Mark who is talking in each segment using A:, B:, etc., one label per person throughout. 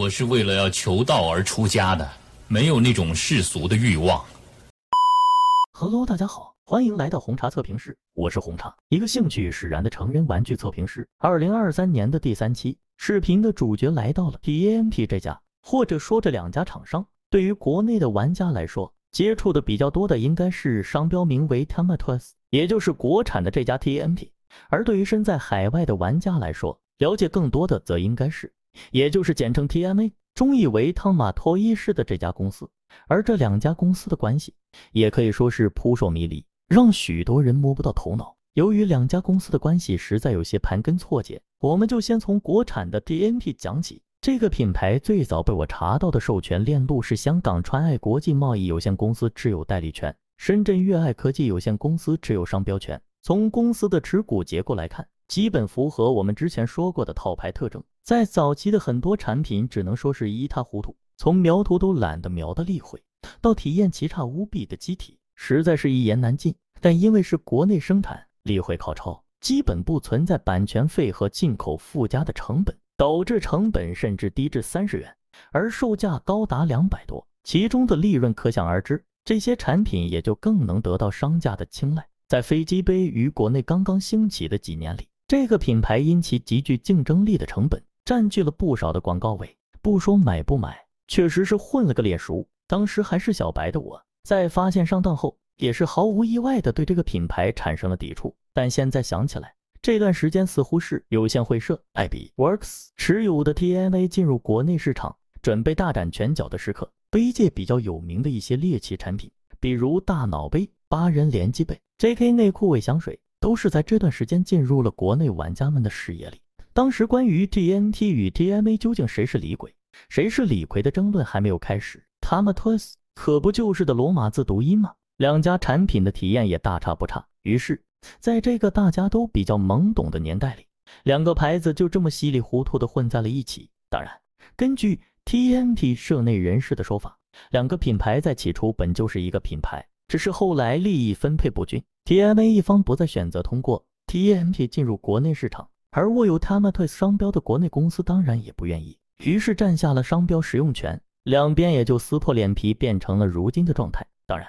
A: 我是为了要求道而出家的，没有那种世俗的欲望。
B: Hello，大家好，欢迎来到红茶测评室，我是红茶，一个兴趣使然的成人玩具测评师。二零二三年的第三期视频的主角来到了 TMP 这家，或者说这两家厂商，对于国内的玩家来说，接触的比较多的应该是商标名为 Tamatos，也就是国产的这家 TMP；而对于身在海外的玩家来说，了解更多的则应该是。也就是简称 TMA，中译为汤马托伊式的这家公司，而这两家公司的关系也可以说是扑朔迷离，让许多人摸不到头脑。由于两家公司的关系实在有些盘根错节，我们就先从国产的 TMT 讲起。这个品牌最早被我查到的授权链路是香港川爱国际贸易有限公司持有代理权，深圳粤爱科技有限公司持有商标权。从公司的持股结构来看，基本符合我们之前说过的套牌特征。在早期的很多产品，只能说是一塌糊涂，从描图都懒得描的例会，到体验奇差无比的机体，实在是一言难尽。但因为是国内生产，例会考超，基本不存在版权费和进口附加的成本，导致成本甚至低至三十元，而售价高达两百多，其中的利润可想而知。这些产品也就更能得到商家的青睐。在飞机杯于国内刚刚兴起的几年里，这个品牌因其极具竞争力的成本。占据了不少的广告位，不说买不买，确实是混了个脸熟。当时还是小白的我，在发现上当后，也是毫无意外的对这个品牌产生了抵触。但现在想起来，这段时间似乎是有限会社、艾比 Works 持有的 TMA 进入国内市场，准备大展拳脚的时刻。杯界比较有名的一些猎奇产品，比如大脑杯、八人联机杯、JK 内裤味香水，都是在这段时间进入了国内玩家们的视野里。当时关于 TNT 与 TMA 究竟谁是李鬼，谁是李逵的争论还没有开始。他们 TOS 可不就是的罗马字读音吗？两家产品的体验也大差不差。于是，在这个大家都比较懵懂的年代里，两个牌子就这么稀里糊涂的混在了一起。当然，根据 TNT 社内人士的说法，两个品牌在起初本就是一个品牌，只是后来利益分配不均，TMA 一方不再选择通过 TMT 进入国内市场。而握有 Tamatos 商标的国内公司当然也不愿意，于是占下了商标使用权，两边也就撕破脸皮，变成了如今的状态。当然，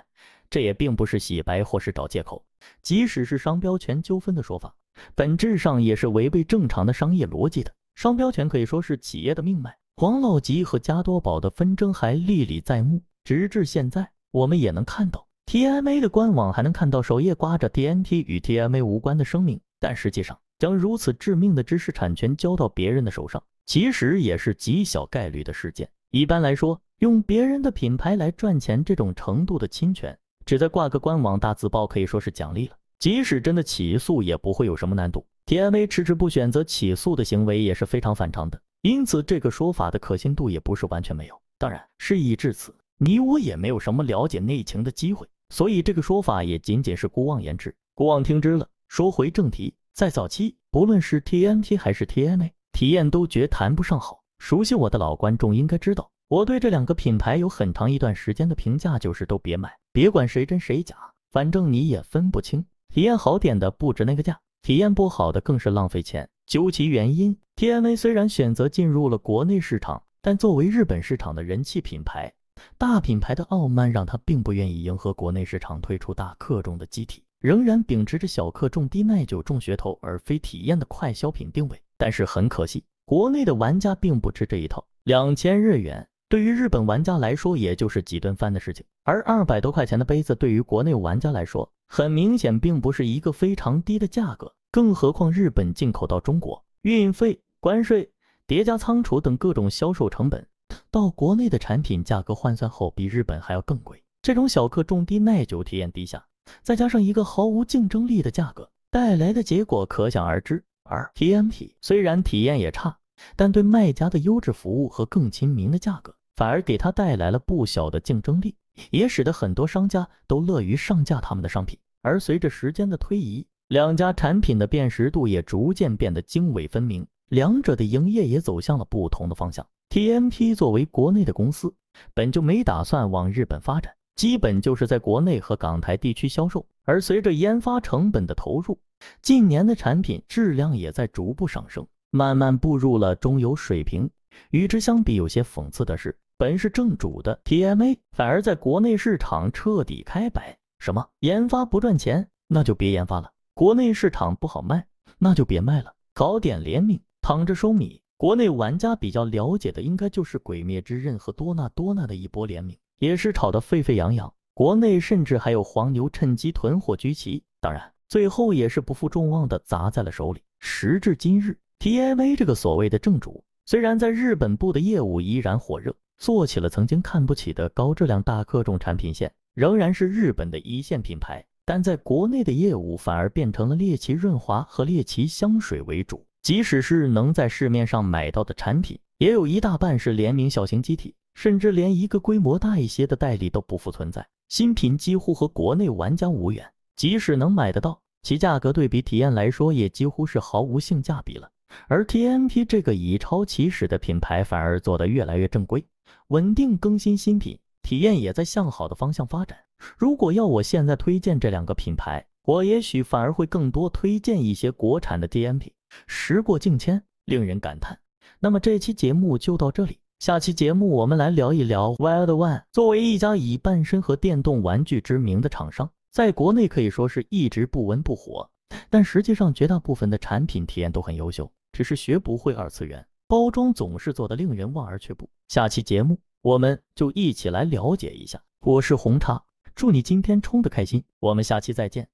B: 这也并不是洗白或是找借口，即使是商标权纠纷的说法，本质上也是违背正常的商业逻辑的。商标权可以说是企业的命脉，黄老吉和加多宝的纷争还历历在目，直至现在，我们也能看到 TMA 的官网还能看到首页挂着 TNT 与 TMA 无关的声明，但实际上。将如此致命的知识产权交到别人的手上，其实也是极小概率的事件。一般来说，用别人的品牌来赚钱，这种程度的侵权，只在挂个官网大字报可以说是奖励了。即使真的起诉，也不会有什么难度。TMA 迟迟不选择起诉的行为也是非常反常的，因此这个说法的可信度也不是完全没有。当然，事已至此，你我也没有什么了解内情的机会，所以这个说法也仅仅是孤妄言之，孤妄听之了。说回正题。在早期，不论是 TNT 还是 TMA，体验都绝谈不上好。熟悉我的老观众应该知道，我对这两个品牌有很长一段时间的评价就是都别买，别管谁真谁假，反正你也分不清。体验好点的不值那个价，体验不好的更是浪费钱。究其原因，TMA 虽然选择进入了国内市场，但作为日本市场的人气品牌，大品牌的傲慢让他并不愿意迎合国内市场推出大克重的机体。仍然秉持着小克重、低耐久、重噱头而非体验的快消品定位，但是很可惜，国内的玩家并不吃这一套。两千日元对于日本玩家来说，也就是几顿饭的事情；而二百多块钱的杯子，对于国内玩家来说，很明显并不是一个非常低的价格。更何况日本进口到中国，运费、关税叠加仓储等各种销售成本，到国内的产品价格换算后，比日本还要更贵。这种小克重、低耐久、体验低下。再加上一个毫无竞争力的价格，带来的结果可想而知。而 TMT 虽然体验也差，但对卖家的优质服务和更亲民的价格，反而给他带来了不小的竞争力，也使得很多商家都乐于上架他们的商品。而随着时间的推移，两家产品的辨识度也逐渐变得泾渭分明，两者的营业也走向了不同的方向。TMP 作为国内的公司，本就没打算往日本发展。基本就是在国内和港台地区销售，而随着研发成本的投入，近年的产品质量也在逐步上升，慢慢步入了中游水平。与之相比，有些讽刺的是，本是正主的 TMA 反而在国内市场彻底开摆。什么研发不赚钱，那就别研发了；国内市场不好卖，那就别卖了。搞点联名，躺着收米。国内玩家比较了解的，应该就是《鬼灭之刃》和多纳多纳的一波联名，也是炒得沸沸扬扬。国内甚至还有黄牛趁机囤货居奇，当然最后也是不负众望的砸在了手里。时至今日，TMA 这个所谓的正主，虽然在日本部的业务依然火热，做起了曾经看不起的高质量大克重产品线，仍然是日本的一线品牌，但在国内的业务反而变成了猎奇润滑和猎奇香水为主。即使是能在市面上买到的产品，也有一大半是联名小型机体，甚至连一个规模大一些的代理都不复存在。新品几乎和国内玩家无缘，即使能买得到，其价格对比体验来说也几乎是毫无性价比了。而 TMP 这个以超起始的品牌反而做得越来越正规，稳定更新新品，体验也在向好的方向发展。如果要我现在推荐这两个品牌，我也许反而会更多推荐一些国产的 TMP。时过境迁，令人感叹。那么这期节目就到这里。下期节目，我们来聊一聊 Wild One。作为一家以半身和电动玩具知名的厂商，在国内可以说是一直不温不火，但实际上绝大部分的产品体验都很优秀，只是学不会二次元包装，总是做得令人望而却步。下期节目，我们就一起来了解一下。我是红茶，祝你今天冲得开心，我们下期再见。